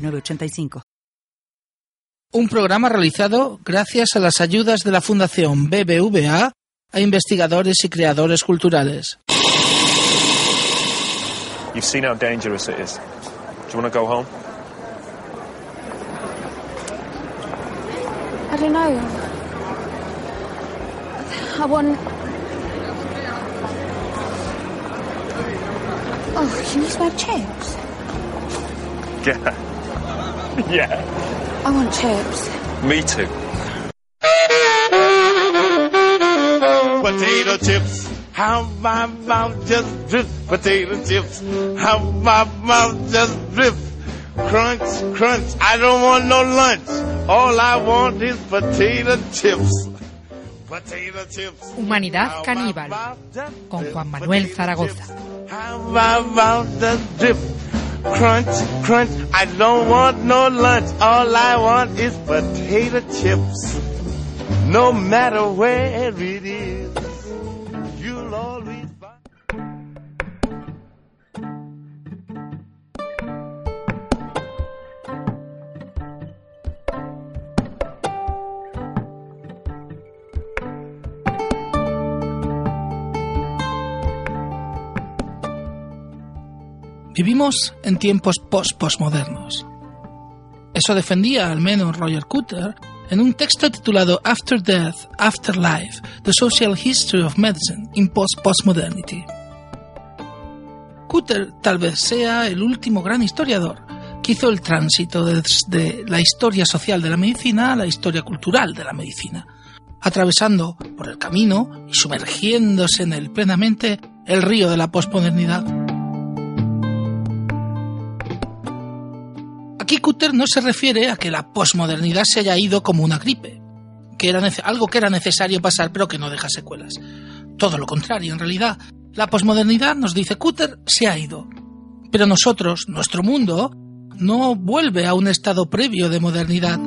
906985. Un programa realizado gracias a las ayudas de la Fundación BBVA a investigadores y creadores culturales. You've seen how dangerous it is. Do you want to go home? I don't know. I want. Oh, can you smell chips? Yeah. yeah. I want chips. Me too. Potato chips. How my mouth just drips. Potato chips. How my mouth just drips. Crunch, crunch. I don't want no lunch. All I want is potato chips. Potato chips. Humanidad caníbal con Juan Manuel Zaragoza. Crunch, crunch. I don't want no lunch. All I want is potato chips. No matter where it is, you'll always Vivimos en tiempos post-postmodernos. Eso defendía al menos Roger Cutter en un texto titulado After Death, Afterlife, The Social History of Medicine in Post-Postmodernity. Cutter tal vez sea el último gran historiador que hizo el tránsito desde la historia social de la medicina a la historia cultural de la medicina, atravesando por el camino y sumergiéndose en él plenamente el río de la posmodernidad. Cutter no se refiere a que la posmodernidad se haya ido como una gripe, que era algo que era necesario pasar pero que no deja secuelas. Todo lo contrario, en realidad, la posmodernidad, nos dice Cutter, se ha ido. Pero nosotros, nuestro mundo, no vuelve a un estado previo de modernidad.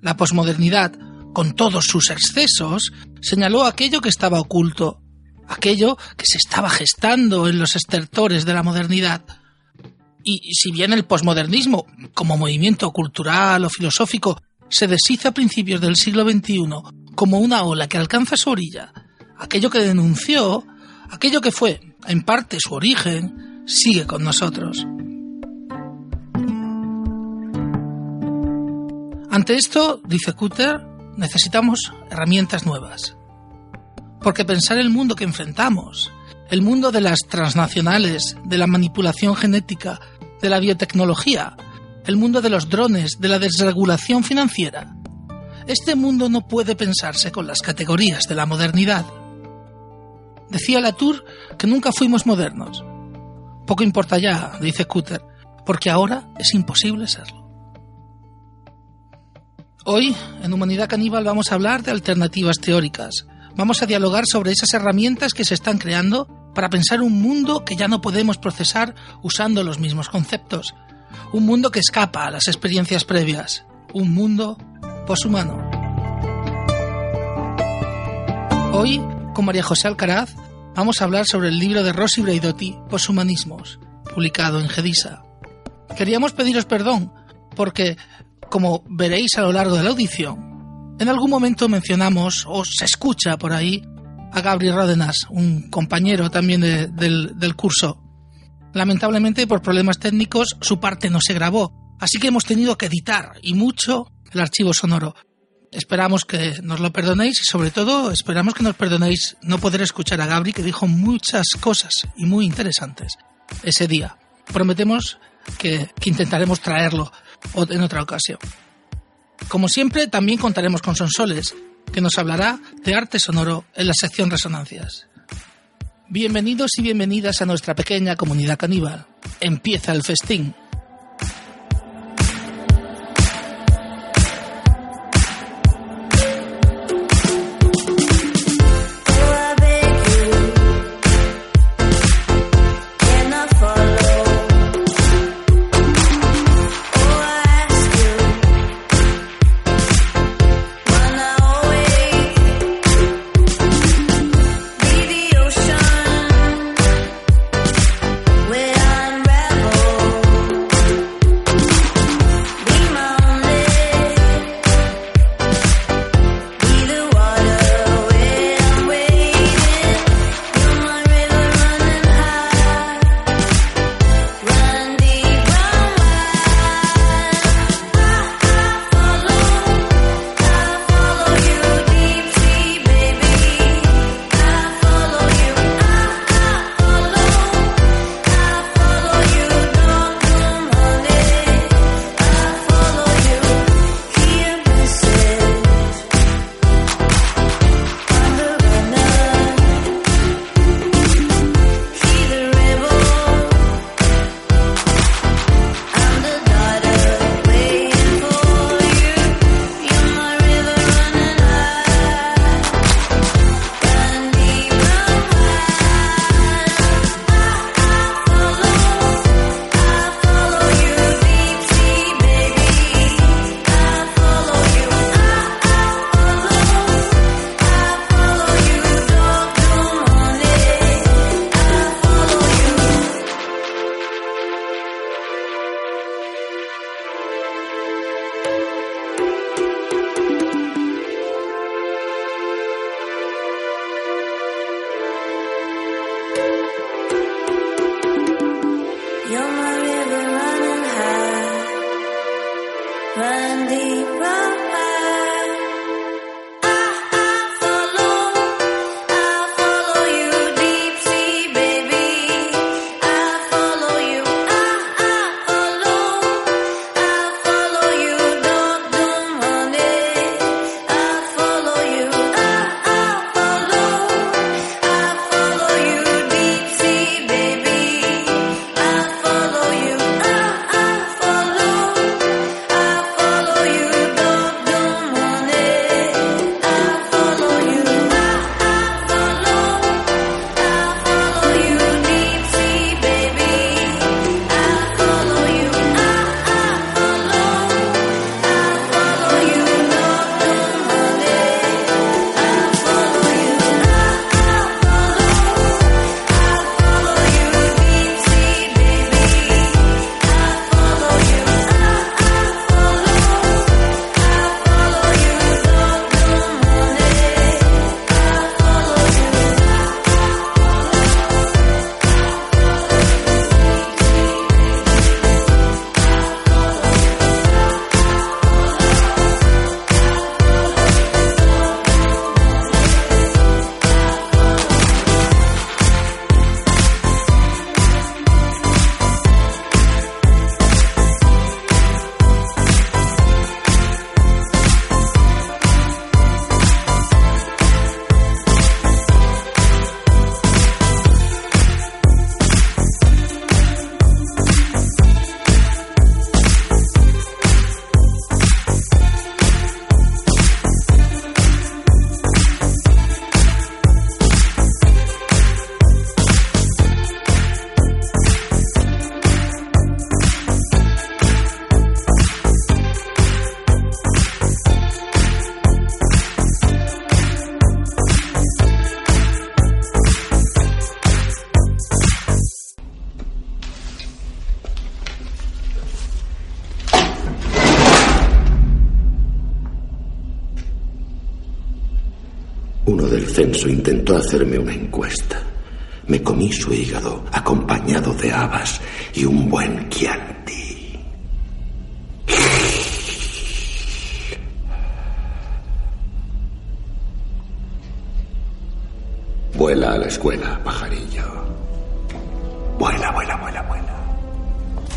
La posmodernidad, con todos sus excesos, señaló aquello que estaba oculto, aquello que se estaba gestando en los estertores de la modernidad. Y si bien el posmodernismo, como movimiento cultural o filosófico, se deshizo a principios del siglo XXI como una ola que alcanza su orilla, aquello que denunció, aquello que fue, en parte, su origen, sigue con nosotros. Ante esto, dice Cutter, necesitamos herramientas nuevas. Porque pensar el mundo que enfrentamos, el mundo de las transnacionales, de la manipulación genética, de la biotecnología, el mundo de los drones, de la desregulación financiera, este mundo no puede pensarse con las categorías de la modernidad. Decía Latour que nunca fuimos modernos. Poco importa ya, dice Cutter, porque ahora es imposible serlo. Hoy, en Humanidad Caníbal, vamos a hablar de alternativas teóricas. Vamos a dialogar sobre esas herramientas que se están creando para pensar un mundo que ya no podemos procesar usando los mismos conceptos. Un mundo que escapa a las experiencias previas. Un mundo poshumano. Hoy, con María José Alcaraz, vamos a hablar sobre el libro de Rosy Braidotti, Poshumanismos, publicado en Gedisa. Queríamos pediros perdón porque, como veréis a lo largo de la audición, en algún momento mencionamos o se escucha por ahí a Gabriel Ródenas, un compañero también de- del, del curso. Lamentablemente, por problemas técnicos, su parte no se grabó, así que hemos tenido que editar y mucho el archivo sonoro. Esperamos que nos lo perdonéis y sobre todo esperamos que nos perdonéis no poder escuchar a Gabri que dijo muchas cosas y muy interesantes ese día. Prometemos que, intentaremos traerlo en otra ocasión. Como siempre, también contaremos con Sonsoles, que nos hablará de arte sonoro en la sección Resonancias. Bienvenidos y bienvenidas a nuestra pequeña comunidad caníbal. Empieza el festín. Hacerme una encuesta. Me comí su hígado acompañado de habas y un buen Chianti. Vuela a la escuela, pajarillo. Vuela, vuela. Vuela, vuela,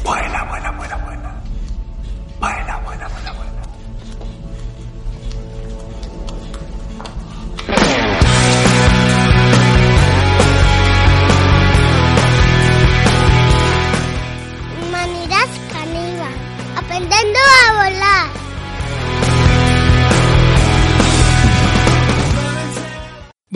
vuela, vuela.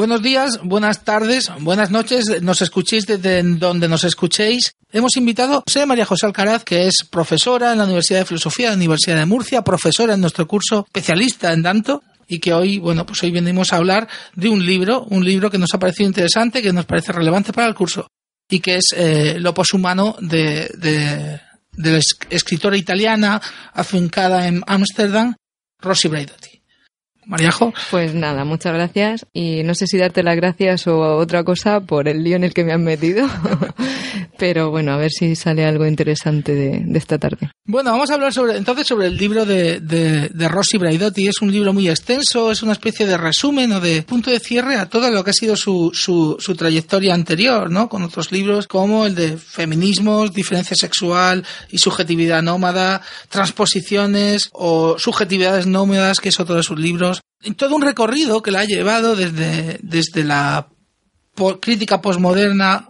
Buenos días, buenas tardes, buenas noches. Nos escuchéis desde donde nos escuchéis. Hemos invitado a María José Alcaraz, que es profesora en la Universidad de Filosofía de la Universidad de Murcia, profesora en nuestro curso, especialista en Danto, y que hoy, bueno, pues hoy venimos a hablar de un libro, un libro que nos ha parecido interesante, que nos parece relevante para el curso, y que es eh, Lo poshumano de, de, la escritora italiana afincada en Ámsterdam, Rosy Braidotti. Mariajo. Pues nada, muchas gracias. Y no sé si darte las gracias o otra cosa por el lío en el que me han metido. Pero bueno, a ver si sale algo interesante de, esta tarde. Bueno, vamos a hablar sobre entonces sobre el libro de, de, de, Rossi Braidotti. Es un libro muy extenso, es una especie de resumen o de punto de cierre a todo lo que ha sido su, su, su trayectoria anterior, ¿no? Con otros libros como el de feminismos, diferencia sexual y subjetividad nómada, transposiciones o subjetividades nómadas, que es otro de sus libros todo un recorrido que la ha llevado desde, desde la crítica posmoderna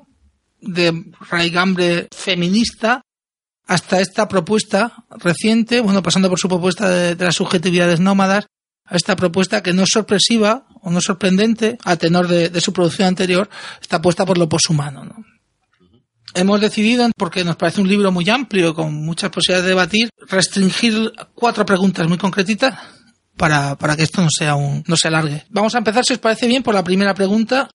de raigambre feminista hasta esta propuesta reciente, bueno, pasando por su propuesta de, las subjetividades nómadas, a esta propuesta que no es sorpresiva o no es sorprendente a tenor de, su producción anterior, está puesta por lo poshumano. ¿no? Hemos decidido, porque nos parece un libro muy amplio, con muchas posibilidades de debatir, restringir cuatro preguntas muy concretitas para, para que esto no sea un, no se alargue. Vamos a empezar, si os parece bien, por la primera pregunta,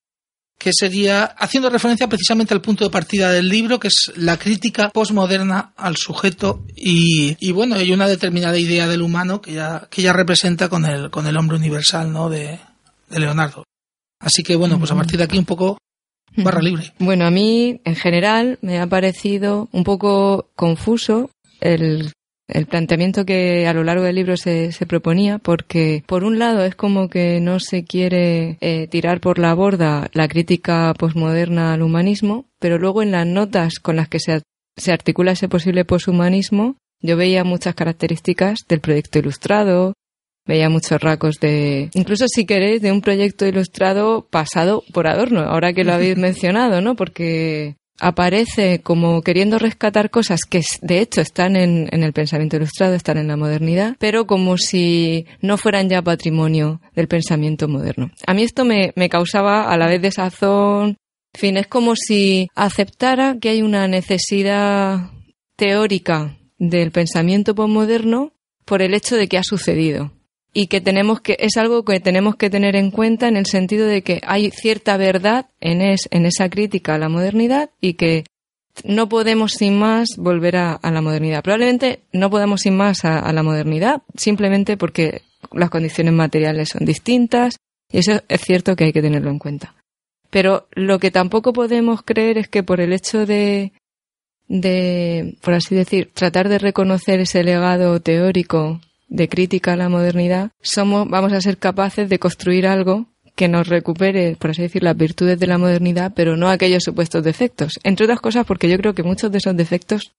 que sería haciendo referencia precisamente al punto de partida del libro, que es la crítica posmoderna al sujeto y, y bueno, hay una determinada idea del humano que ya, que ya representa con el, con el hombre universal, ¿no? De, de Leonardo. Así que bueno, pues a partir de aquí un poco barra libre. Bueno, a mí en general me ha parecido un poco confuso el el planteamiento que a lo largo del libro se, se, proponía, porque por un lado es como que no se quiere eh, tirar por la borda la crítica posmoderna al humanismo, pero luego en las notas con las que se, se articula ese posible poshumanismo, yo veía muchas características del proyecto ilustrado, veía muchos racos de, incluso si queréis, de un proyecto ilustrado pasado por adorno, ahora que lo habéis mencionado, ¿no? Porque aparece como queriendo rescatar cosas que de hecho están en, el pensamiento ilustrado, están en la modernidad, pero como si no fueran ya patrimonio del pensamiento moderno. A mí esto me, causaba a la vez desazón, en fin, es como si aceptara que hay una necesidad teórica del pensamiento postmoderno por el hecho de que ha sucedido y que tenemos que es algo que tenemos que tener en cuenta en el sentido de que hay cierta verdad en, es, en esa crítica a la modernidad y que no podemos sin más volver a, la modernidad. Probablemente no podemos sin más a, la modernidad simplemente porque las condiciones materiales son distintas y eso es cierto que hay que tenerlo en cuenta. Pero lo que tampoco podemos creer es que por el hecho de, por así decir, tratar de reconocer ese legado teórico de crítica a la modernidad, somos, vamos a ser capaces de construir algo que nos recupere, por así decir, las virtudes de la modernidad, pero no aquellos supuestos defectos. Entre otras cosas porque yo creo que muchos de esos defectos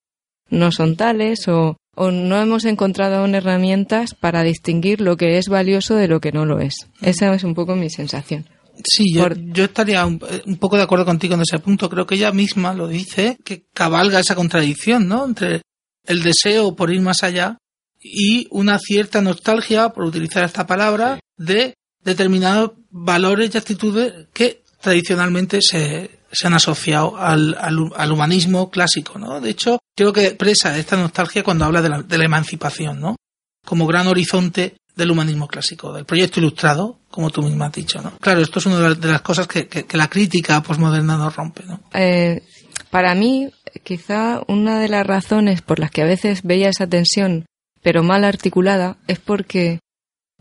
no son tales o, o no hemos encontrado aún herramientas para distinguir lo que es valioso de lo que no lo es. Esa es un poco mi sensación. Sí, yo, yo estaría un, un, poco de acuerdo contigo en ese punto. Creo que ella misma lo dice, que cabalga esa contradicción, ¿no? Entre el deseo por ir más allá y una cierta nostalgia, por utilizar esta palabra, de determinados valores y actitudes que tradicionalmente se, se han asociado al, al, humanismo clásico, ¿no? De hecho, creo que expresa esta nostalgia cuando habla de la, de la emancipación, ¿no? Como gran horizonte del humanismo clásico, del proyecto ilustrado, como tú misma has dicho, ¿no? Claro, esto es una de las cosas que, que, la crítica posmoderna nos rompe, ¿no? Eh, para mí, quizá una de las razones por las que a veces veía esa tensión pero mal articulada, es porque,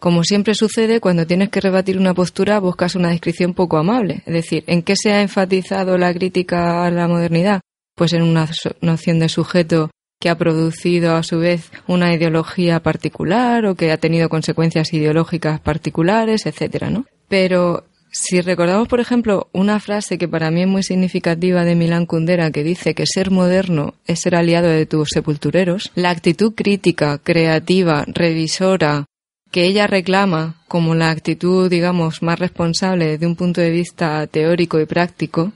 como siempre sucede, cuando tienes que rebatir una postura buscas una descripción poco amable. Es decir, ¿en qué se ha enfatizado la crítica a la modernidad? Pues en una noción de sujeto que ha producido a su vez una ideología particular o que ha tenido consecuencias ideológicas particulares, etcétera, ¿no? Pero si recordamos, por ejemplo, una frase que para mí es muy significativa de Milán Kundera que dice que ser moderno es ser aliado de tus sepultureros, la actitud crítica, creativa, revisora, que ella reclama como la actitud, digamos, más responsable desde un punto de vista teórico y práctico,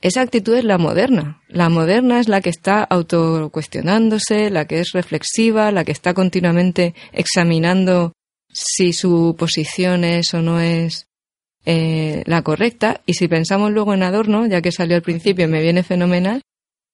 esa actitud es la moderna. La moderna es la que está autocuestionándose, la que es reflexiva, la que está continuamente examinando si su posición es o no es eh, la correcta. Y si pensamos luego en Adorno, ya que salió al principio, me viene fenomenal,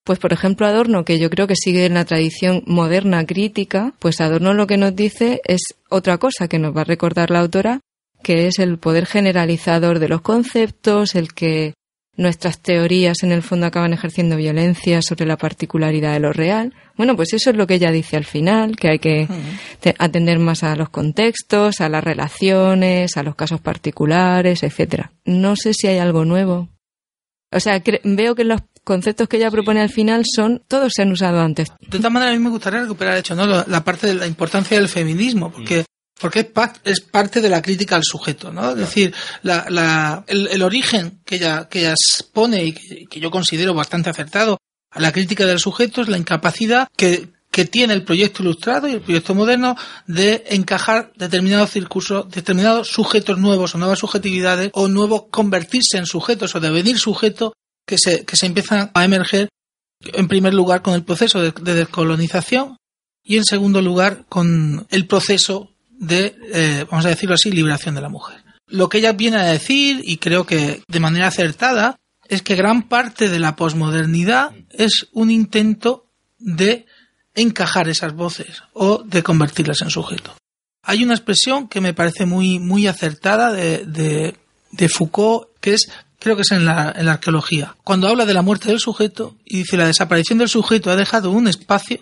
pues por ejemplo Adorno, que yo creo que sigue en la tradición moderna crítica, pues Adorno lo que nos dice es otra cosa que nos va a recordar la autora, que es el poder generalizador de los conceptos, el que nuestras teorías en el fondo acaban ejerciendo violencia sobre la particularidad de lo real. Bueno, pues eso es lo que ella dice al final, que hay que atender más a los contextos, a las relaciones, a los casos particulares, etcétera. No sé si hay algo nuevo. O sea, veo que los conceptos que ella propone al final son todos se han usado antes. De todas maneras, a mí me gustaría recuperar hecho, ¿no? la parte de la importancia del feminismo, porque porque es, parte de la crítica al sujeto, ¿no? Es decir, el, origen que ella, que ella pone y que, yo considero bastante acertado a la crítica del sujeto es la incapacidad que, que tiene el proyecto ilustrado y el proyecto moderno de encajar determinados circuitos, determinados sujetos nuevos o nuevas subjetividades o nuevos convertirse en sujetos o devenir sujetos que se, que se empiezan a emerger en primer lugar con el proceso de descolonización y en segundo lugar con el proceso de, eh, vamos a decirlo así, liberación de la mujer. Lo que ella viene a decir, y creo que de manera acertada, es que gran parte de la posmodernidad es un intento de encajar esas voces o de convertirlas en sujeto. Hay una expresión que me parece muy, muy acertada de, de, de Foucault, que es creo que es en la, en la, arqueología, cuando habla de la muerte del sujeto y dice la desaparición del sujeto ha dejado un espacio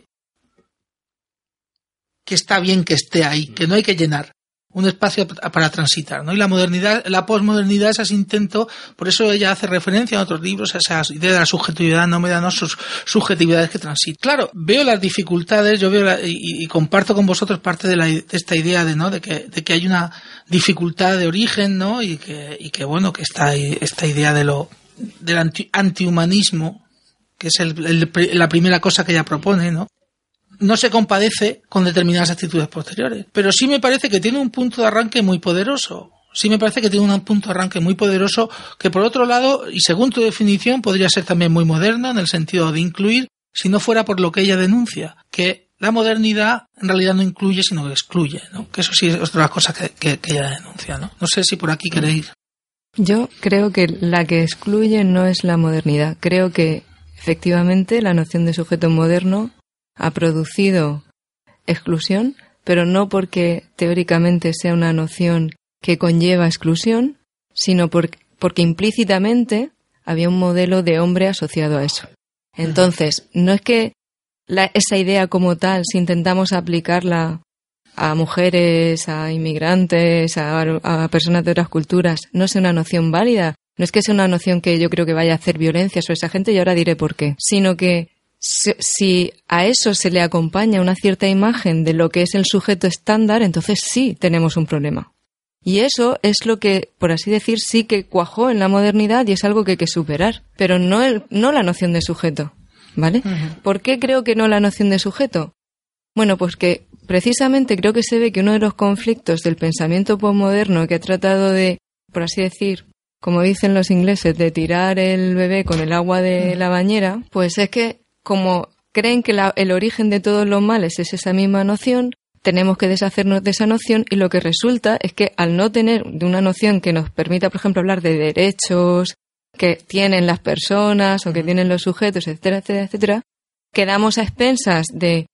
que está bien que esté ahí, que no hay que llenar un espacio para transitar, ¿no? Y la modernidad, la posmodernidad es ese intento, por eso ella hace referencia en otros libros a esa idea de la subjetividad no sus subjetividades que transitan. Claro, veo las dificultades, yo veo y, comparto con vosotros parte de, la, de, esta idea de, ¿no? De que, de que hay una dificultad de origen, ¿no? Y que, y que bueno, que está esta idea de lo, del anti, antihumanismo, que es el, la primera cosa que ella propone, ¿no? No se compadece con determinadas actitudes posteriores. Pero sí me parece que tiene un punto de arranque muy poderoso. Sí me parece que tiene un punto de arranque muy poderoso que por otro lado, y según tu definición, podría ser también muy moderna en el sentido de incluir, si no fuera por lo que ella denuncia, que la modernidad en realidad no incluye, sino que excluye, ¿no? Que eso sí es otra cosa que, que ella denuncia, ¿no? No sé si por aquí queréis. Yo creo que la que excluye no es la modernidad. Creo que efectivamente la noción de sujeto moderno ha producido exclusión, pero no porque teóricamente sea una noción que conlleva exclusión, sino porque, implícitamente había un modelo de hombre asociado a eso. Entonces, no es que esa idea como tal, si intentamos aplicarla a mujeres, a inmigrantes, a, a, personas de otras culturas, no sea una noción válida. No es que sea una noción que yo creo que vaya a hacer violencia sobre esa gente y ahora diré por qué, sino que si a eso se le acompaña una cierta imagen de lo que es el sujeto estándar, entonces sí tenemos un problema. Y eso es lo que, por así decir, sí que cuajó en la modernidad y es algo que hay que superar, pero no, el, no la noción de sujeto. ¿Vale? ¿Por qué creo que no la noción de sujeto? Bueno, pues que precisamente creo que se ve que uno de los conflictos del pensamiento postmoderno que ha tratado de, por así decir, como dicen los ingleses, de tirar el bebé con el agua de la bañera, pues es que como creen que el origen de todos los males es esa misma noción, tenemos que deshacernos de esa noción y lo que resulta es que al no tener una noción que nos permita, por ejemplo, hablar de derechos que tienen las personas o que tienen los sujetos, etcétera, etcétera, etcétera, quedamos a expensas de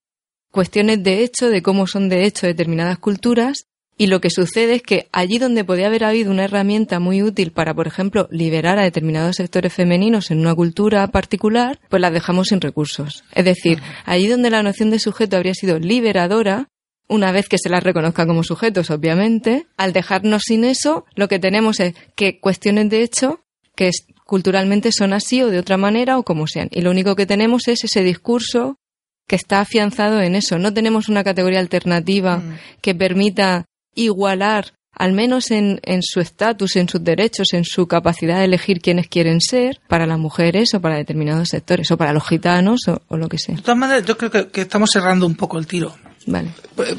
cuestiones de hecho, de cómo son de hecho determinadas culturas y lo que sucede es que allí donde podía haber habido una herramienta muy útil para, por ejemplo, liberar a determinados sectores femeninos en una cultura particular, pues las dejamos sin recursos. Es decir, allí donde la noción de sujeto habría sido liberadora, una vez que se las reconozca como sujetos, obviamente, al dejarnos sin eso, lo que tenemos es que cuestiones de hecho que culturalmente son así o de otra manera o como sean. Y lo único que tenemos es ese discurso que está afianzado en eso. No tenemos una categoría alternativa mm. que permita igualar, al menos en, en su estatus, en sus derechos, en su capacidad de elegir quiénes quieren ser, para las mujeres o para determinados sectores, o para los gitanos o, lo que sea. De todas maneras, yo creo que, que estamos cerrando un poco el tiro. Vale.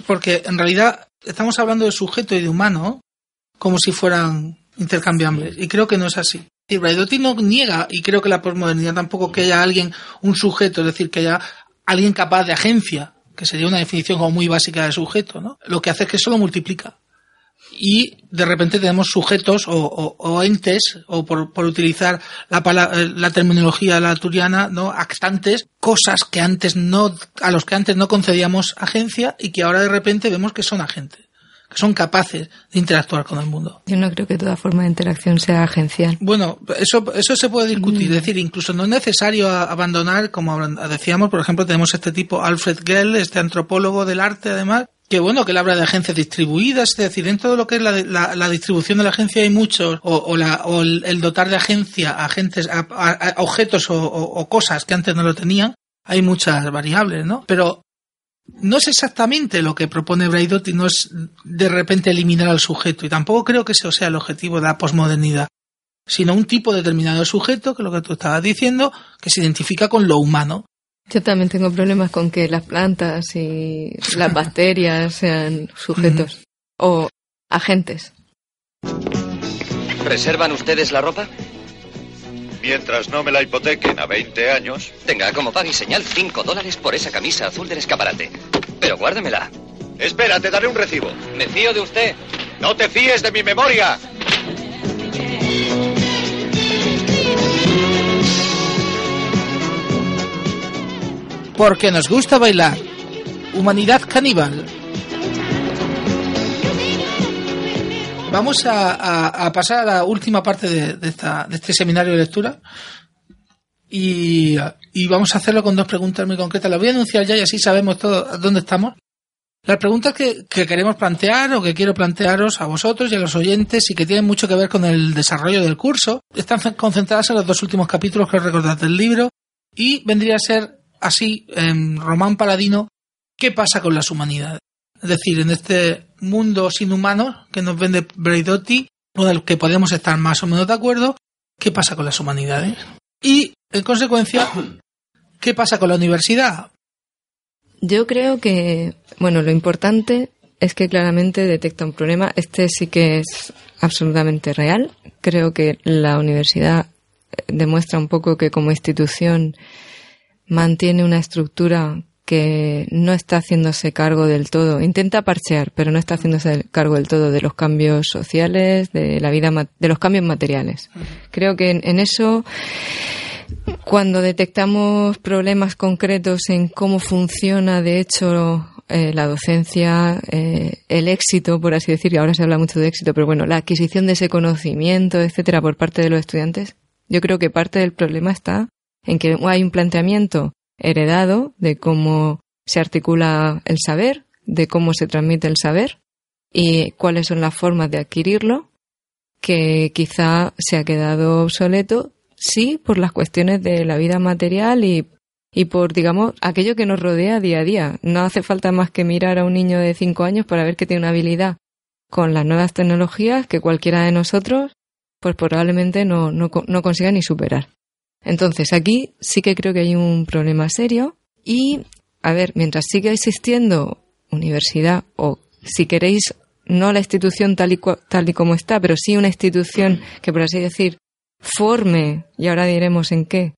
Porque en realidad estamos hablando de sujeto y de humano como si fueran intercambiables. Y creo que no es así. Y Braidotti no niega, y creo que la posmodernidad tampoco que haya alguien, un sujeto, es decir, que haya alguien capaz de agencia, que sería una definición como muy básica de sujeto, ¿no? Lo que hace es que eso lo multiplica. Y de repente tenemos sujetos o, entes, o por, utilizar la, eh, la terminología laturiana, ¿no? Actantes, cosas que antes no, a los que antes no concedíamos agencia y que ahora de repente vemos que son agentes, son capaces de interactuar con el mundo. Yo no creo que toda forma de interacción sea agencial. Bueno, eso, eso se puede discutir. Mm. Es decir, incluso no es necesario abandonar, como decíamos, por ejemplo, tenemos este tipo, Alfred Gell, este antropólogo del arte, además, que bueno, que él habla de agencias distribuidas, es decir, dentro de lo que es la, la- la distribución de la agencia hay muchos, o, o la- o el, el dotar de agencia a agentes, a, a- a objetos o, o- o cosas que antes no lo tenían, hay muchas variables, ¿no? Pero no es exactamente lo que propone Braidotti, no es de repente eliminar al sujeto, y tampoco creo que ese sea el objetivo de la posmodernidad, sino un tipo determinado de sujeto, que es lo que tú estabas diciendo, que se identifica con lo humano. Yo también tengo problemas con que las plantas y las bacterias sean sujetos o agentes. ¿Reservan ustedes la ropa? Mientras no me la hipotequen a 20 años. Tenga como pague y señal 5 dólares por esa camisa azul del escaparate. Pero guárdemela. Espera, te daré un recibo. Me fío de usted. No te fíes de mi memoria. Porque nos gusta bailar. Humanidad caníbal. Vamos a, pasar a la última parte de, esta, de este seminario de lectura. Y, vamos a hacerlo con dos preguntas muy concretas. Las voy a anunciar ya y así sabemos dónde estamos. Las preguntas que, que queremos plantear o que quiero plantearos a vosotros y a los oyentes y que tienen mucho que ver con el desarrollo del curso están concentradas en los dos últimos capítulos que os recordad del libro y vendría a ser así en Román Paladino qué pasa con las humanidades. Es decir, en este mundo sin humanos que nos vende Braidotti, con el que podemos estar más o menos de acuerdo, qué pasa con las humanidades. Y, en consecuencia, qué pasa con la universidad. Yo creo que, bueno, lo importante es que claramente detecta un problema. Este sí que es absolutamente real. Creo que la universidad demuestra un poco que como institución mantiene una estructura que no está haciéndose cargo del todo. Intenta parchear, pero no está haciéndose cargo del todo de los cambios sociales, de la vida, de los cambios materiales. Creo que en, en eso cuando detectamos problemas concretos en cómo funciona, de hecho, eh, la docencia, eh, el éxito, por así decir, y ahora se habla mucho de éxito, pero bueno, la adquisición de ese conocimiento, etcétera, por parte de los estudiantes, yo creo que parte del problema está en que hay un planteamiento heredado de cómo se articula el saber, de cómo se transmite el saber y cuáles son las formas de adquirirlo, que quizá se ha quedado obsoleto sí por las cuestiones de la vida material y, y por, digamos, aquello que nos rodea día a día. No hace falta más que mirar a un niño de cinco años para ver que tiene una habilidad con las nuevas tecnologías que cualquiera de nosotros, pues probablemente no, no, no consiga ni superar. Entonces, aquí sí que creo que hay un problema serio y, a ver, mientras siga existiendo universidad o, si queréis, no la institución tal y, tal y como está, pero sí una institución que, por así decir, forme, y ahora diremos en qué,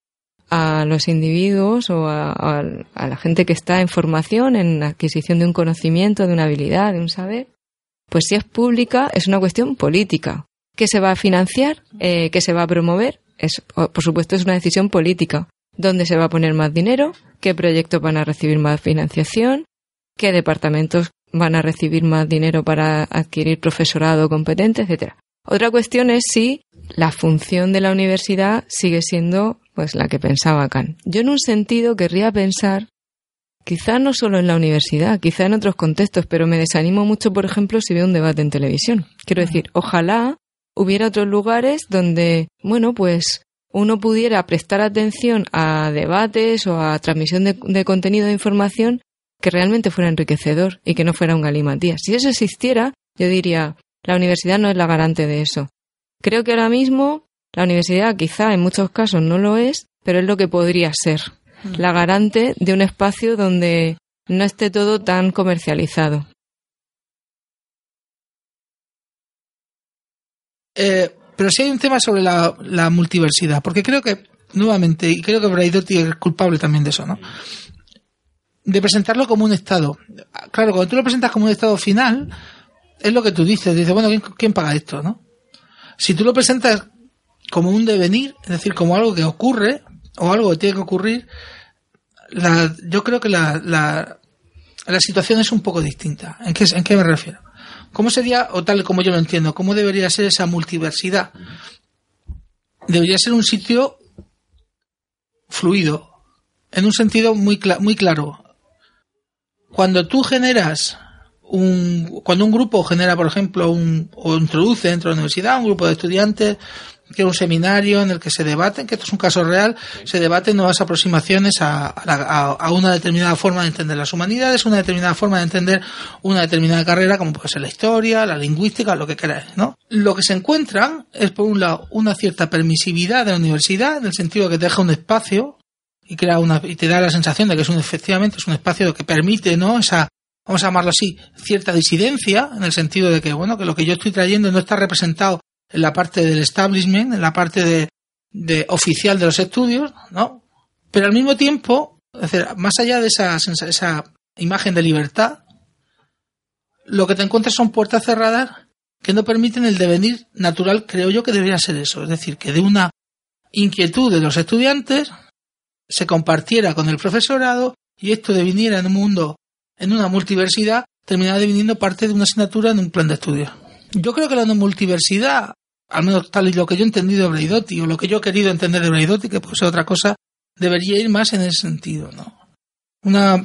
a los individuos o a, a- a la gente que está en formación, en adquisición de un conocimiento, de una habilidad, de un saber, pues si es pública es una cuestión política. ¿Qué se va a financiar? Eh, ¿Qué se va a promover? Es, por supuesto, es una decisión política. ¿Dónde se va a poner más dinero? ¿Qué proyectos van a recibir más financiación? ¿Qué departamentos van a recibir más dinero para adquirir profesorado competente, etcétera? Otra cuestión es si la función de la universidad sigue siendo pues la que pensaba Kant. Yo en un sentido querría pensar quizá no solo en la universidad, quizá en otros contextos, pero me desanimo mucho, por ejemplo, si veo un debate en televisión. Quiero decir, ojalá hubiera otros lugares donde, bueno, pues uno pudiera prestar atención a debates o a transmisión de, de contenido de información que realmente fuera enriquecedor y que no fuera un galimatías. Si eso existiera, yo diría, la universidad no es la garante de eso. Creo que ahora mismo la universidad quizá en muchos casos no lo es, pero es lo que podría ser. La garante de un espacio donde no esté todo tan comercializado. Eh, Pero sí hay un tema sobre la, multiversidad, porque creo que, nuevamente, y creo que Braidotti es culpable también de eso, ¿no? De presentarlo como un estado. Claro, cuando tú lo presentas como un estado final, es lo que tú dices, dices, bueno, ¿quién, quién paga esto, no? Si tú lo presentas como un devenir, es decir, como algo que ocurre, o algo que tiene que ocurrir, la, yo creo que la, la, situación es un poco distinta. ¿En qué, ¿En qué me refiero? ¿Cómo sería, o tal como yo lo entiendo, cómo debería ser esa multiversidad? Debería ser un sitio fluido, en un sentido muy, muy claro. Cuando tú generas un, cuando un grupo genera, por ejemplo, un, o introduce dentro de la universidad un grupo de estudiantes, que un seminario en el que se debaten, que esto es un caso real, se debaten nuevas aproximaciones a- a una determinada forma de entender las humanidades, una determinada forma de entender una determinada carrera, como puede ser la historia, la lingüística, lo que queráis, ¿no? Lo que se encuentran es, por un lado, una cierta permisividad de la universidad, en el sentido de que te deja un espacio y crea una, y te da la sensación de que es un, efectivamente, es un espacio que permite, ¿no? Esa, vamos a llamarlo así, cierta disidencia, en el sentido de que, bueno, que lo que yo estoy trayendo no está representado en la parte del establishment, en la parte de, de oficial de los estudios, ¿no? Pero al mismo tiempo, más allá de esa, esa imagen de libertad, lo que te encuentras son puertas cerradas que no permiten el devenir natural, creo yo que debería ser eso. Es decir, que de una inquietud de los estudiantes se compartiera con el profesorado y esto deviniera en un mundo, en una multiversidad, terminara deviniendo parte de una asignatura en un plan de estudio. Yo creo que la no multiversidad, al menos tal y lo que yo he entendido de Braidotti, o lo que yo he querido entender de Braidotti, que puede ser otra cosa, debería ir más en ese sentido, ¿no? Una,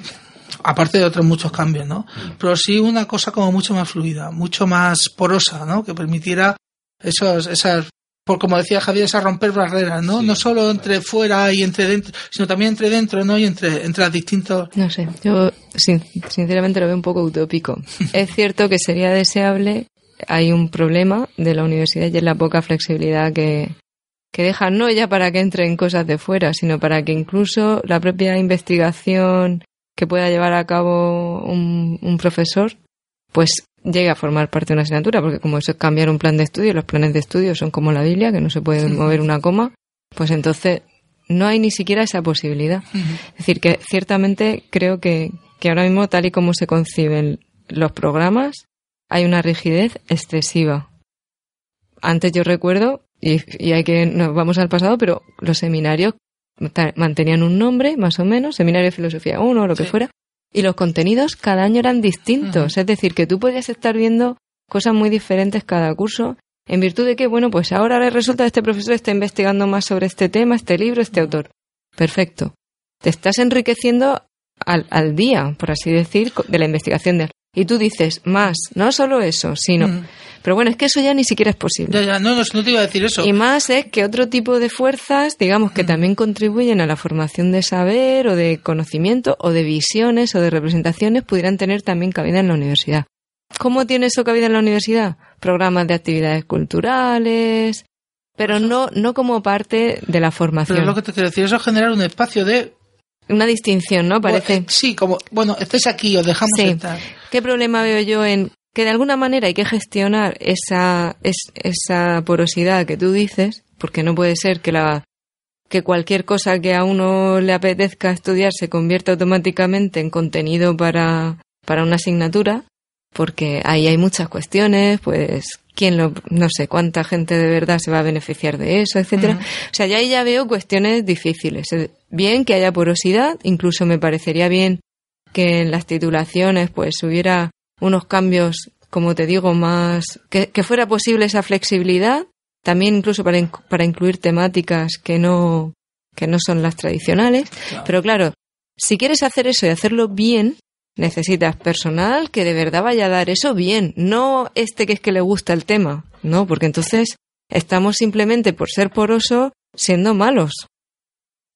aparte de otros muchos cambios, ¿no? Pero sí una cosa como mucho más fluida, mucho más porosa, ¿no? Que permitiera esos, esas, por como decía Javier, esas romper barreras, ¿no? No solo entre fuera y entre dentro, sino también entre dentro, ¿no? Y entre, entre las distintos. No sé, yo sin- sinceramente lo veo un poco utópico. es cierto que sería deseable, hay un problema de la universidad y es la poca flexibilidad que, que dejan, no ya para que entren cosas de fuera, sino para que incluso la propia investigación que pueda llevar a cabo un, un profesor, pues llegue a formar parte de una asignatura, porque como eso es cambiar un plan de estudio, los planes de estudio son como la Biblia, que no se puede mover una coma, pues entonces no hay ni siquiera esa posibilidad. Es decir, que ciertamente creo que, que ahora mismo, tal y como se conciben los programas, hay una rigidez excesiva. Antes yo recuerdo, y, y hay que, nos vamos al pasado, pero los seminarios mantenían un nombre, más o menos, seminario de filosofía 1 o lo que fuera, y los contenidos cada año eran distintos. Es decir, que tú podías estar viendo cosas muy diferentes cada curso, en virtud de que, bueno, pues ahora resulta que este profesor está investigando más sobre este tema, este libro, este autor. Perfecto. Te estás enriqueciendo al, al día, por así decir, de la investigación de. Y tú dices, más, no solo eso, sino... Mm. Pero bueno, es que eso ya ni siquiera es posible. Ya, ya, no, no, no te iba a decir eso. Y más es que otro tipo de fuerzas, digamos, que también contribuyen a la formación de saber o de conocimiento o de visiones o de representaciones pudieran tener también cabida en la universidad. ¿Cómo tiene eso cabida en la universidad? Programas de actividades culturales, pero no, no como parte de la formación. Pero lo que te quiero decir, eso es generar un espacio de. Una distinción, ¿no? Parece. Bueno, sí, como, bueno, estáis aquí, os dejamos Sí. estar. ¿Qué problema veo yo en que de alguna manera hay que gestionar esa, es- esa porosidad que tú dices? Porque no puede ser que la que cualquier cosa que a uno le apetezca estudiar se convierta automáticamente en contenido para, para una asignatura, porque ahí hay muchas cuestiones, pues quién lo, no sé cuánta gente de verdad se va a beneficiar de eso, etcétera. O sea, ya ahí ya veo cuestiones difíciles. Bien que haya porosidad, incluso me parecería bien que en las titulaciones pues hubiera unos cambios, como te digo, más que, que fuera posible esa flexibilidad, también incluso para, para incluir temáticas que no que no son las tradicionales, pero claro, si quieres hacer eso y hacerlo bien, necesitas personal que de verdad vaya a dar eso bien, no este que es que le gusta el tema, no, porque entonces estamos simplemente por ser poroso siendo malos.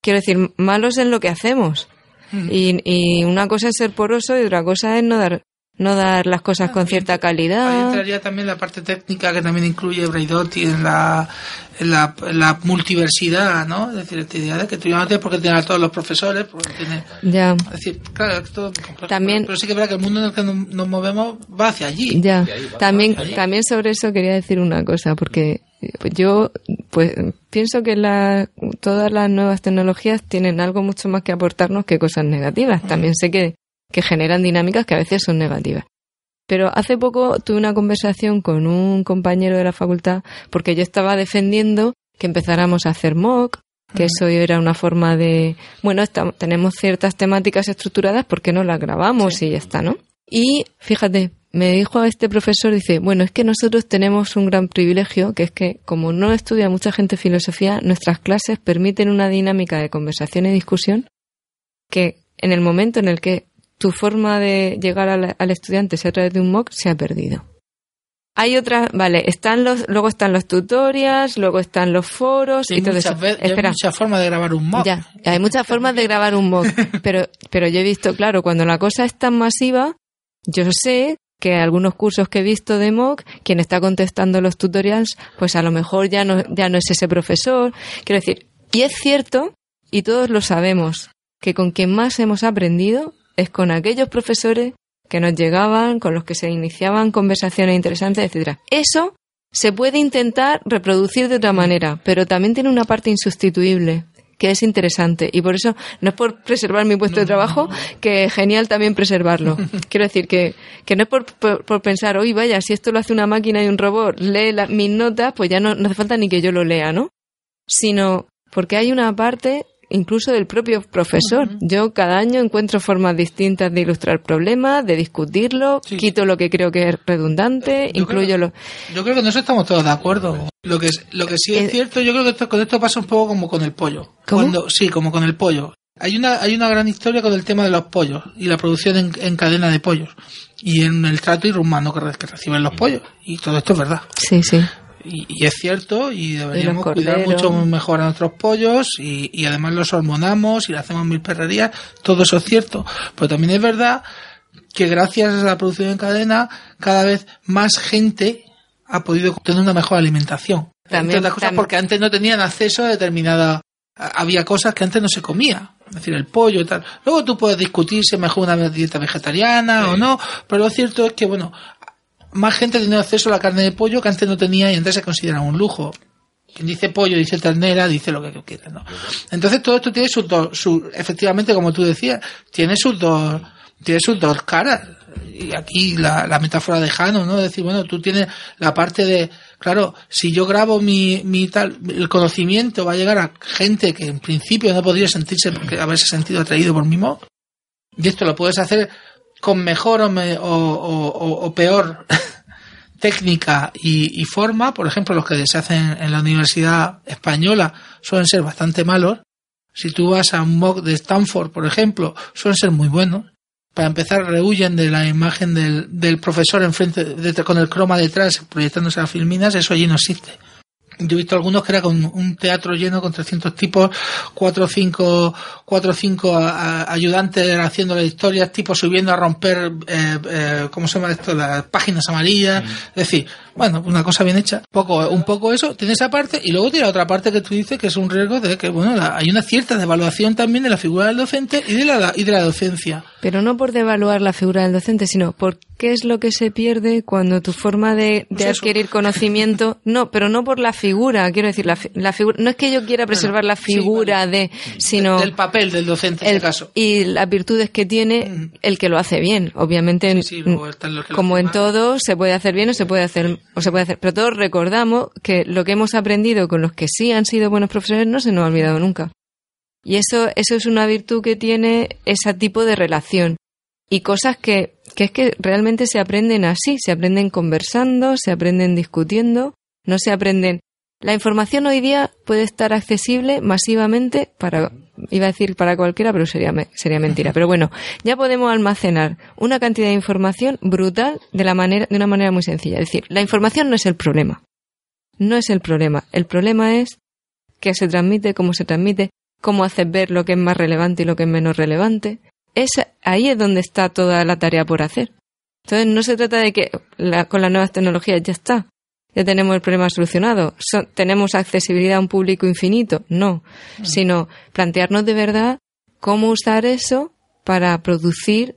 Quiero decir, malos en lo que hacemos. Y, y una cosa es ser poroso y otra cosa es no dar, no dar las cosas con cierta Ahí calidad. entraría también la parte técnica que también incluye Braidotti en la, en la, en la multiversidad, ¿no? Es decir, esta idea de que tú ya no tienes por qué tener a todos los profesores, porque tiene, Ya, es decir, claro, es todo. También- Pero sí que es verdad que el mundo en el que nos, nos movemos va hacia allí. ya. Ahí, va También, hacia también sobre eso quería decir una cosa, porque yo pues pienso que la, todas las nuevas tecnologías tienen algo mucho más que aportarnos que cosas negativas. También sé que, que generan dinámicas que a veces son negativas. Pero hace poco tuve una conversación con un compañero de la facultad porque yo estaba defendiendo que empezáramos a hacer mock, que eso era una forma de, bueno, tenemos ciertas temáticas estructuradas, ¿por qué no las grabamos y ya está, no? Y fíjate, me dijo este profesor, dice, bueno, es que nosotros tenemos un gran privilegio, que es que como no estudia mucha gente filosofía, nuestras clases permiten una dinámica de conversación y discusión que en el momento en el que tu forma de llegar al, al estudiante sea a través de un mock se ha perdido. Hay otras, vale, están los, luego están los tutorials, luego están los foros Sí, y todo muchas eso. veces- hay muchas formas de grabar un mock. ya, hay muchas formas de grabar un mock, pero, pero yo he visto, claro, cuando la cosa es tan masiva, yo sé que algunos cursos que he visto de mock, quien está contestando los tutorials, pues a lo mejor ya no, ya no es ese profesor. Quiero decir, y es cierto, y todos lo sabemos, que con quien más hemos aprendido es con aquellos profesores que nos llegaban, con los que se iniciaban conversaciones interesantes, etcétera. Eso se puede intentar reproducir de otra manera, pero también tiene una parte insustituible que es interesante y por eso no es por preservar mi puesto de trabajo que es genial también preservarlo. Quiero decir que, que no es por, por, por pensar, oye, vaya, si esto lo hace una máquina y un robot, lee la- mis notas, pues ya no, no hace falta ni que yo lo lea, ¿no? Sino porque hay una parte incluso del propio profesor. Yo cada año encuentro formas distintas de ilustrar problemas, de discutirlo, quito lo que creo que es redundante, incluyo lo... Yo creo que en eso estamos todos de acuerdo. Lo que, es- lo que sí es Eh, cierto, yo creo que esto, con esto pasa un poco como con el pollo. ¿Cómo? Cuando, sí, como con el pollo. Hay una, hay una gran historia con el tema de los pollos y la producción en, en cadena de pollos y en el trato humano que, re- que reciben los pollos. Y todo esto es verdad. Sí, sí. Y, y es cierto y deberíamos cuidar mucho mejor a nuestros pollos y, y además los hormonamos y le hacemos mil perrerías. Todo eso es cierto. Pero también es verdad que gracias a la producción en cadena cada vez más gente ha podido tener una mejor alimentación. También- Entre cosas porque antes no tenían acceso a determinada... Había cosas que antes no se comía, es decir, el pollo y tal. Luego tú puedes discutir si es mejor una dieta vegetariana o no, pero lo cierto es que, bueno, más gente tenido acceso a la carne de pollo que antes no tenía y antes se consideraba un lujo. Quien dice pollo, dice ternera, dice lo que tú quieras, ¿no? Entonces todo esto tiene sus dos, su, efectivamente, como tú decías, tiene sus dos, tiene sus dos caras. Y aquí la, metáfora de Jano, ¿no? Es decir, bueno, tú tienes la parte de, claro, si yo grabo mi, mi tal, el conocimiento va a llegar a gente que en principio no podría sentirse, porque haberse sentido atraído por mi modo. Y esto lo puedes hacer con mejor o, me- o, o- o- o peor técnica y, y forma. Por ejemplo, los que se hacen en la Universidad Española suelen ser bastante malos. Si tú vas a un mock de Stanford, por ejemplo, suelen ser muy buenos. Para empezar, rehuyen de la imagen del, del profesor enfrente, de- con el croma detrás, proyectándose las filminas, eso allí no existe. Yo he visto algunos que era con un teatro lleno con 300 tipos, cuatro o cinco, cuatro o cinco a- a- ayudantes haciendo las historias, tipos subiendo a romper, eh, eh, ¿cómo se llama esto? Las páginas amarillas. Es decir, bueno, una cosa bien hecha. Un poco, un poco eso, tiene esa parte, y luego tiene otra parte que tú dices que es un riesgo de que, bueno, la- hay una cierta devaluación también de la figura del docente y de la, y de la docencia. Pero no por devaluar la figura del docente, sino por qué es lo que se pierde cuando tu forma de, de Pues adquirir conocimiento, no, pero no por la figura, quiero decir, la, fi- la figura, no es que yo quiera preservar la sí, figura de, sino Del papel del docente, en el- este caso. y las virtudes que tiene el que lo hace bien. Obviamente, en- Sí, como en mal. todo, se puede hacer bien o se puede hacer, o se puede hacer, pero todos recordamos que lo que hemos aprendido con los que sí han sido buenos profesores no se nos ha olvidado nunca. Y eso, eso es una virtud que tiene ese tipo de relación. Y cosas que, que es que realmente se aprenden así, se aprenden conversando, se aprenden discutiendo, no se aprenden. La información hoy día puede estar accesible masivamente para, iba a decir para cualquiera, pero sería, sería mentira. Pero bueno, ya podemos almacenar una cantidad de información brutal de la manera, de una manera muy sencilla. Es decir, la información no es el problema. No es el problema. El problema es que se transmite, cómo se transmite, cómo haces ver lo que es más relevante y lo que es menos relevante. Es, ahí es donde está toda la tarea por hacer. Entonces no se trata de que con las nuevas tecnologías ya está, ya tenemos el problema solucionado. ¿Tenemos accesibilidad a un público infinito? No, mm. sino plantearnos de verdad cómo usar eso para producir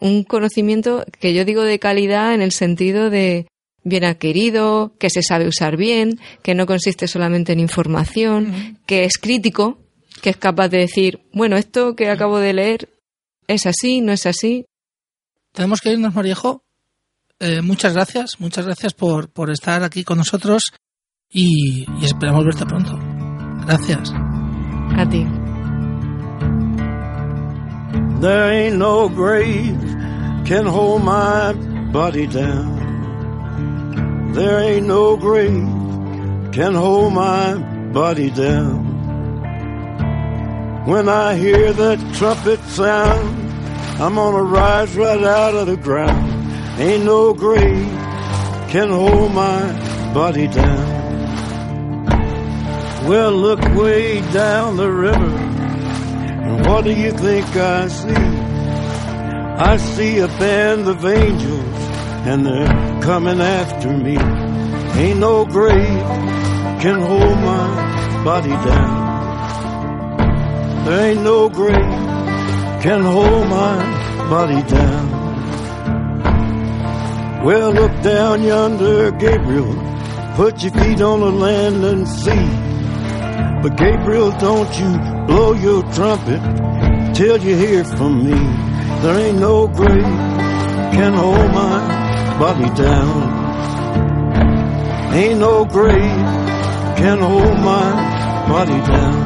un conocimiento que yo digo de calidad en el sentido de bien adquirido, que se sabe usar bien, que no consiste solamente en información, que es crítico, que es capaz de decir, bueno, esto que acabo de leer es así, no es así. Tenemos que irnos, Mariejo. Eh, muchas gracias, muchas gracias por, por estar aquí con nosotros y, y esperamos verte pronto. Gracias. A ti. There ain't no grave can hold my body down. There ain't no grave can hold my body down. When I hear that trumpet sound, I'm gonna rise right out of the ground. Ain't no grave can hold my body down. Well, look way down the river, and what do you think I see? I see a band of angels, and they're coming after me. Ain't no grave can hold my body down. There ain't no grave can hold my body down. Well, look down yonder, Gabriel. Put your feet on the land and see. But Gabriel, don't you blow your trumpet till you hear from me. There ain't no grave can hold my body down. Ain't no grave can hold my body down.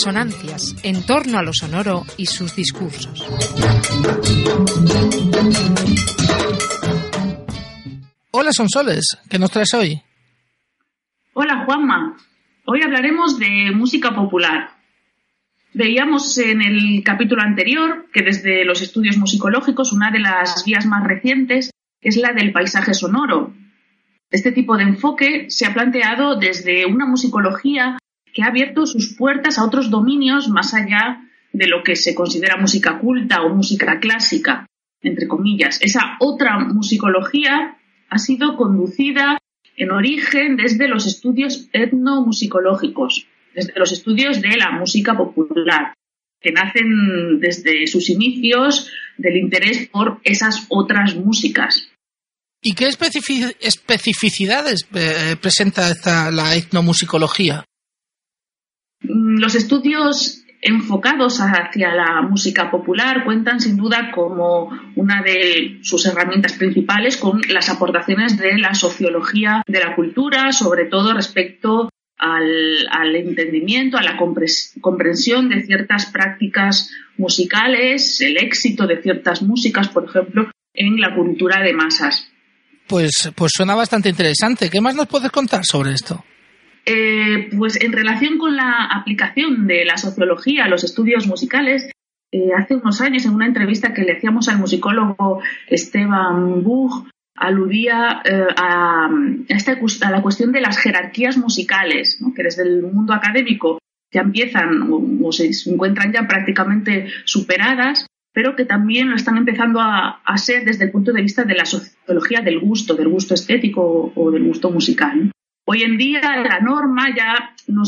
Resonancias en torno a lo sonoro y sus discursos. Hola Sonsoles, ¿qué nos traes hoy? Hola Juanma, hoy hablaremos de música popular. Veíamos en el capítulo anterior que desde los estudios musicológicos una de las vías más recientes es la del paisaje sonoro. Este tipo de enfoque se ha planteado desde una musicología que ha abierto sus puertas a otros dominios más allá de lo que se considera música culta o música clásica, entre comillas. Esa otra musicología ha sido conducida en origen desde los estudios etnomusicológicos, desde los estudios de la música popular, que nacen desde sus inicios del interés por esas otras músicas. ¿Y qué especificidades eh, presenta esta, la etnomusicología? Mm, los estudios enfocados hacia la música popular cuentan sin duda como una de sus herramientas principales con las aportaciones de la sociología de la cultura, sobre todo respecto al, entendimiento, a la comprensión de ciertas prácticas musicales, el éxito de ciertas músicas, por ejemplo, en la cultura de masas. Pues, pues suena bastante interesante. ¿Qué más nos puedes contar sobre esto? Eh, pues en relación con la aplicación de la sociología a los estudios musicales, eh, hace unos años en una entrevista que le hacíamos al musicólogo Esteban Buch, aludía eh, a, a, la cuestión de las jerarquías musicales, que desde el mundo académico ya empiezan o, se encuentran ya prácticamente superadas, pero que también lo están empezando a, ser desde el punto de vista de la sociología del gusto, del gusto estético o del gusto musical. Hoy en día la norma ya no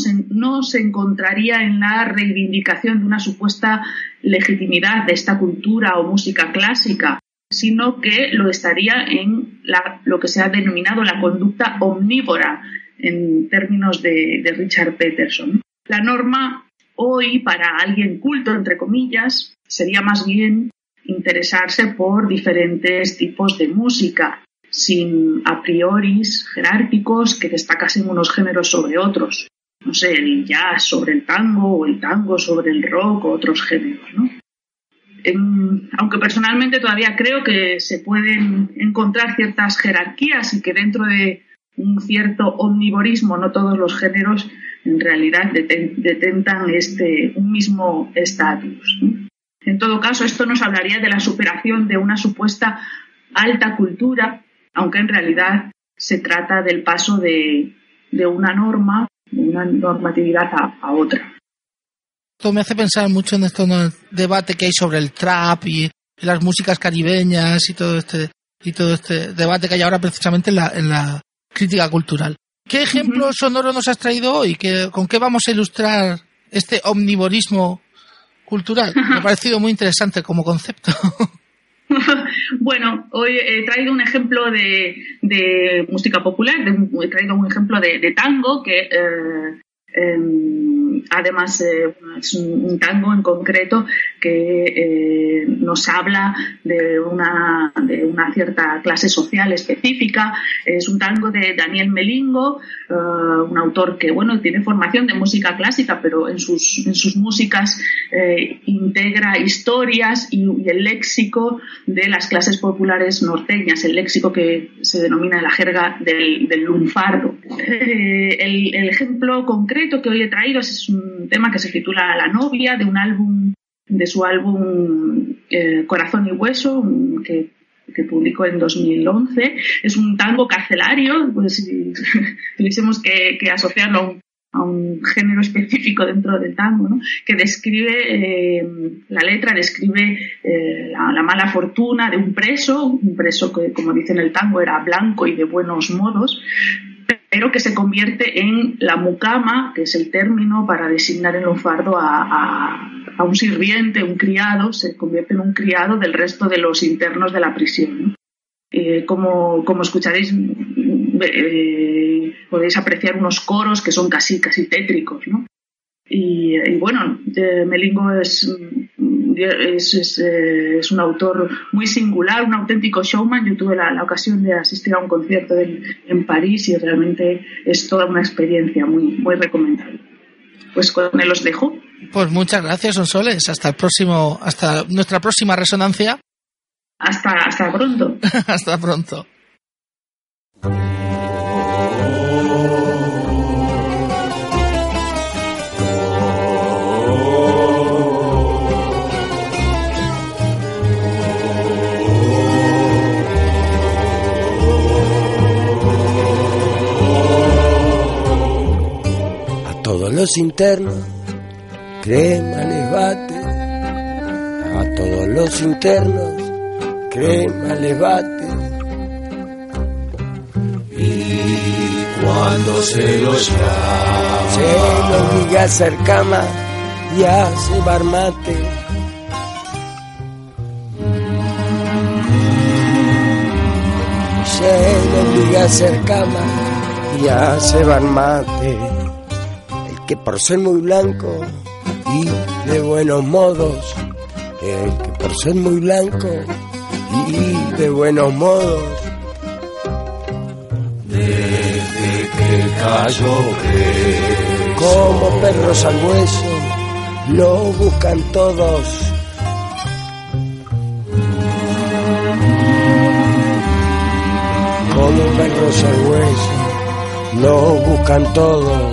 se, encontraría en la reivindicación de una supuesta legitimidad de esta cultura o música clásica, sino que lo estaría en lo que se ha denominado la conducta omnívora en términos de, de Richard Peterson. La norma hoy para alguien culto, entre comillas, sería más bien interesarse por diferentes tipos de música, sin a priori jerárquicos que destacasen unos géneros sobre otros. No sé, el jazz sobre el tango o el tango sobre el rock o otros géneros, ¿no? aunque personalmente todavía creo que se pueden encontrar ciertas jerarquías y que dentro de un cierto omnivorismo no todos los géneros en realidad detentan este, un mismo estatus. En todo caso, esto nos hablaría de la superación de una supuesta alta cultura aunque en realidad se trata del paso de, una norma, de una normatividad a, otra. Esto me hace pensar mucho en este debate que hay sobre el trap y, las músicas caribeñas y todo este y todo este debate que hay ahora precisamente en la, en la crítica cultural. ¿Qué ejemplo sonoro nos has traído hoy? ¿Con qué vamos a ilustrar este omnivorismo cultural? Me ha parecido muy interesante como concepto. bueno, hoy he traído un ejemplo de, música popular, he traído un ejemplo de, tango que eh, em, además eh, es un, tango en concreto que eh, nos habla de una, de una cierta clase social específica. Es un tango de Daniel Melingo, eh, un autor que bueno tiene formación de música clásica, pero en sus, en sus músicas eh, integra historias y, el léxico de las clases populares norteñas, el léxico que se denomina la jerga del, del lunfardo. el, el ejemplo concreto que hoy he traído es un tema que se titula La novia, de un álbum de su álbum eh, Corazón y Hueso, que, publicó en 2011. Es un tango carcelario, pues si tuviésemos que, asociarlo a un, género específico dentro del tango, ¿no? que describe, eh, la letra describe eh, la, la, mala fortuna de un preso, un preso que, como dice en el tango, era blanco y de buenos modos, pero que se convierte en la mucama, que es el término para designar en lunfardo a, a, un sirviente, un criado, se convierte en un criado del resto de los internos de la prisión. Eh, como, como, escucharéis, eh, podéis apreciar unos coros que son casi, casi tétricos. ¿no? Y, y, bueno, Melingo es es, eh, es, un autor muy singular, un auténtico showman. Yo tuve la, ocasión de asistir a un concierto en París y realmente es toda una experiencia muy, muy recomendable. Pues con él os dejo. Pues muchas gracias, Sonsoles. Hasta el próximo, hasta nuestra próxima resonancia. Hasta, hasta pronto. hasta pronto. Los internos, crema les bate. A todos los internos, crema les bate. Y cuando se los va. Se lo obliga a hacer cama y a cebar mate. Se lo obliga a hacer cama y a cebar mate. Que por ser muy blanco y de buenos modos, el que por ser muy blanco y de buenos modos, Desde que cayó preso. como perros al hueso, lo buscan todos. Como perros al hueso, lo buscan todos.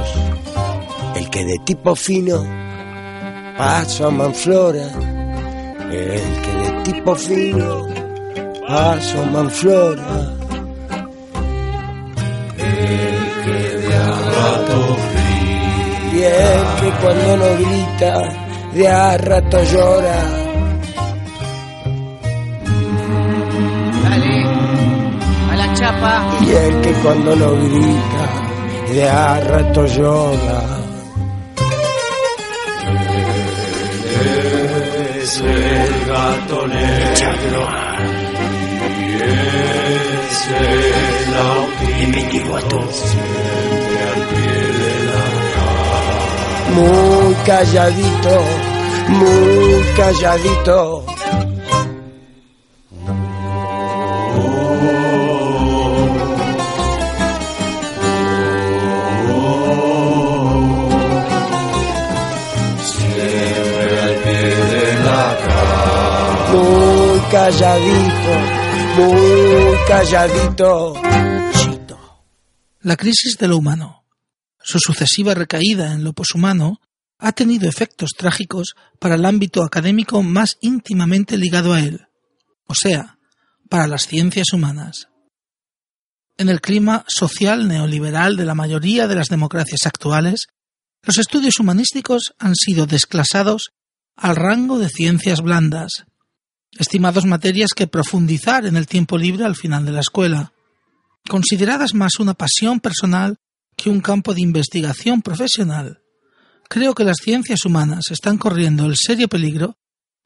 De tipo fino paso a Manflora, el que de tipo fino paso a Manflora. El que de rato Y el que cuando no grita, de a rato llora. Dale. A la chapa. Y el que cuando no grita, de a rato llora. Gato negro. Y es el autito siempre al pie de la Muy calladito, muy calladito. Calladito, calladito. La crisis de lo humano, su sucesiva recaída en lo poshumano, ha tenido efectos trágicos para el ámbito académico más íntimamente ligado a él, o sea, para las ciencias humanas. En el clima social neoliberal de la mayoría de las democracias actuales, los estudios humanísticos han sido desclasados al rango de ciencias blandas, estimados materias que profundizar en el tiempo libre al final de la escuela, consideradas más una pasión personal que un campo de investigación profesional. Creo que las ciencias humanas están corriendo el serio peligro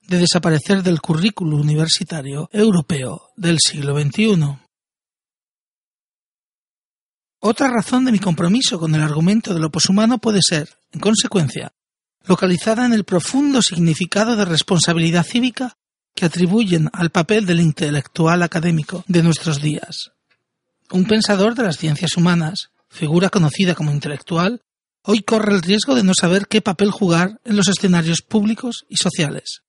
de desaparecer del currículo universitario europeo del siglo XXI. Otra razón de mi compromiso con el argumento de lo poshumano puede ser, en consecuencia, localizada en el profundo significado de responsabilidad cívica que atribuyen al papel del intelectual académico de nuestros días. Un pensador de las ciencias humanas, figura conocida como intelectual, hoy corre el riesgo de no saber qué papel jugar en los escenarios públicos y sociales.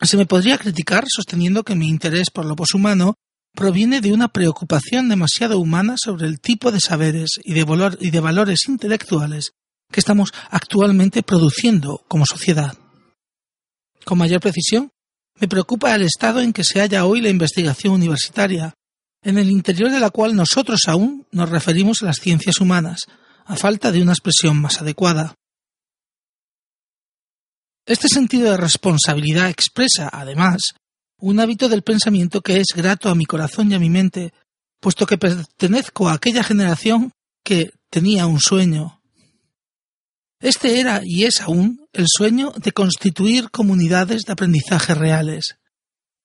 Se me podría criticar sosteniendo que mi interés por lo poshumano proviene de una preocupación demasiado humana sobre el tipo de saberes y de, y de valores intelectuales que estamos actualmente produciendo como sociedad. Con mayor precisión, me preocupa el estado en que se halla hoy la investigación universitaria, en el interior de la cual nosotros aún nos referimos a las ciencias humanas, a falta de una expresión más adecuada. Este sentido de responsabilidad expresa, además, un hábito del pensamiento que es grato a mi corazón y a mi mente, puesto que pertenezco a aquella generación que tenía un sueño. Este era y es aún el sueño de constituir comunidades de aprendizaje reales.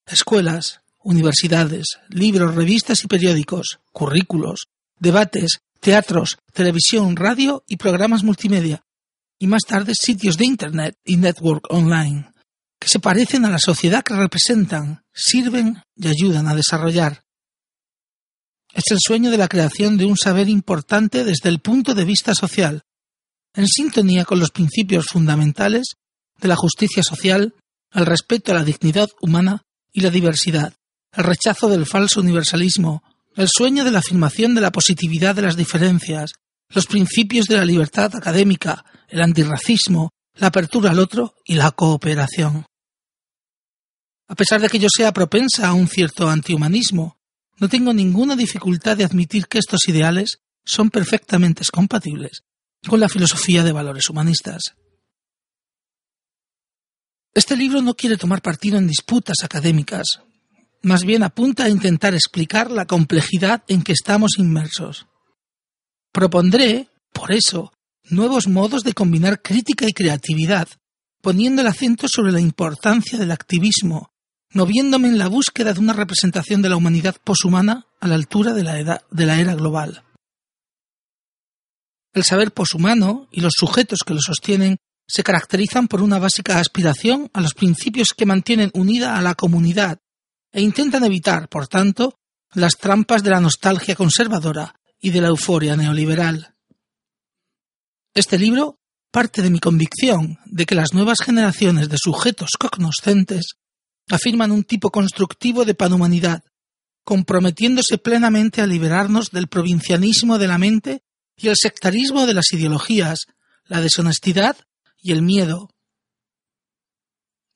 Escuelas, universidades, libros, revistas y periódicos, currículos, debates, teatros, televisión, radio y programas multimedia, y más tarde sitios de Internet y network online, que se parecen a la sociedad que representan, sirven y ayudan a desarrollar. Es el sueño de la creación de un saber importante desde el punto de vista social, en sintonía con los principios fundamentales de la justicia social, el respeto a la dignidad humana y la diversidad, el rechazo del falso universalismo, el sueño de la afirmación de la positividad de las diferencias, los principios de la libertad académica, el antirracismo, la apertura al otro y la cooperación. A pesar de que yo sea propensa a un cierto antihumanismo, no tengo ninguna dificultad de admitir que estos ideales son perfectamente compatibles con la filosofía de valores humanistas. Este libro no quiere tomar partido en disputas académicas, más bien apunta a intentar explicar la complejidad en que estamos inmersos. Propondré, por eso, nuevos modos de combinar crítica y creatividad, poniendo el acento sobre la importancia del activismo, moviéndome en la búsqueda de una representación de la humanidad poshumana a la altura de la, edad, de la era global. El saber poshumano y los sujetos que lo sostienen se caracterizan por una básica aspiración a los principios que mantienen unida a la comunidad e intentan evitar, por tanto, las trampas de la nostalgia conservadora y de la euforia neoliberal. Este libro parte de mi convicción de que las nuevas generaciones de sujetos cognoscentes afirman un tipo constructivo de panhumanidad, comprometiéndose plenamente a liberarnos del provincianismo de la mente y el sectarismo de las ideologías, la deshonestidad y el miedo.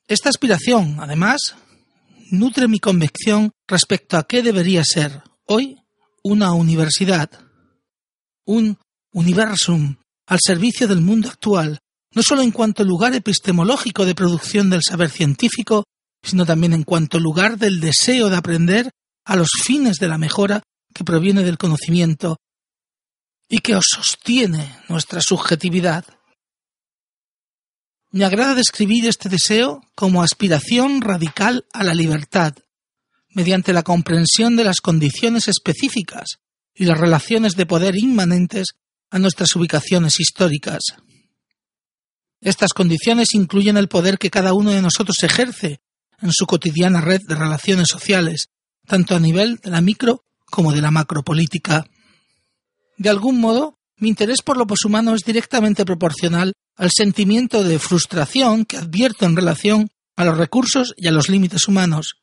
Esta aspiración, además, nutre mi convicción respecto a qué debería ser hoy una universidad, un universum al servicio del mundo actual, no solo en cuanto lugar epistemológico de producción del saber científico, sino también en cuanto lugar del deseo de aprender a los fines de la mejora que proviene del conocimiento y que os sostiene nuestra subjetividad. Me agrada describir este deseo como aspiración radical a la libertad, mediante la comprensión de las condiciones específicas y las relaciones de poder inmanentes a nuestras ubicaciones históricas. Estas condiciones incluyen el poder que cada uno de nosotros ejerce en su cotidiana red de relaciones sociales, tanto a nivel de la micro como de la macropolítica. De algún modo, mi interés por lo poshumano es directamente proporcional al sentimiento de frustración que advierto en relación a los recursos y a los límites humanos,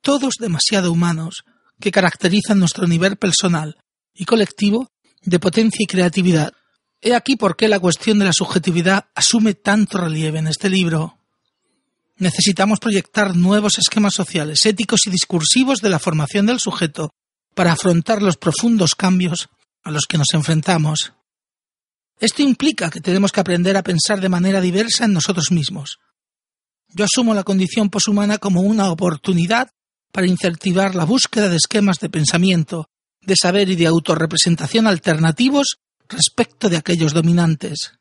todos demasiado humanos, que caracterizan nuestro nivel personal y colectivo de potencia y creatividad. He aquí por qué la cuestión de la subjetividad asume tanto relieve en este libro. Necesitamos proyectar nuevos esquemas sociales, éticos y discursivos de la formación del sujeto para afrontar los profundos cambios a los que nos enfrentamos. Esto implica que tenemos que aprender a pensar de manera diversa en nosotros mismos. Yo asumo la condición poshumana como una oportunidad para incentivar la búsqueda de esquemas de pensamiento, de saber y de autorrepresentación alternativos respecto de aquellos dominantes.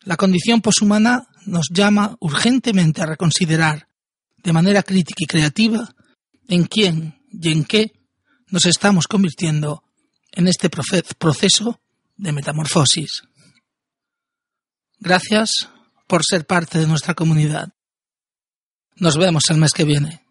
La condición poshumana nos llama urgentemente a reconsiderar, de manera crítica y creativa, en quién y en qué nos estamos convirtiendo en este proceso de metamorfosis. Gracias por ser parte de nuestra comunidad. Nos vemos el mes que viene.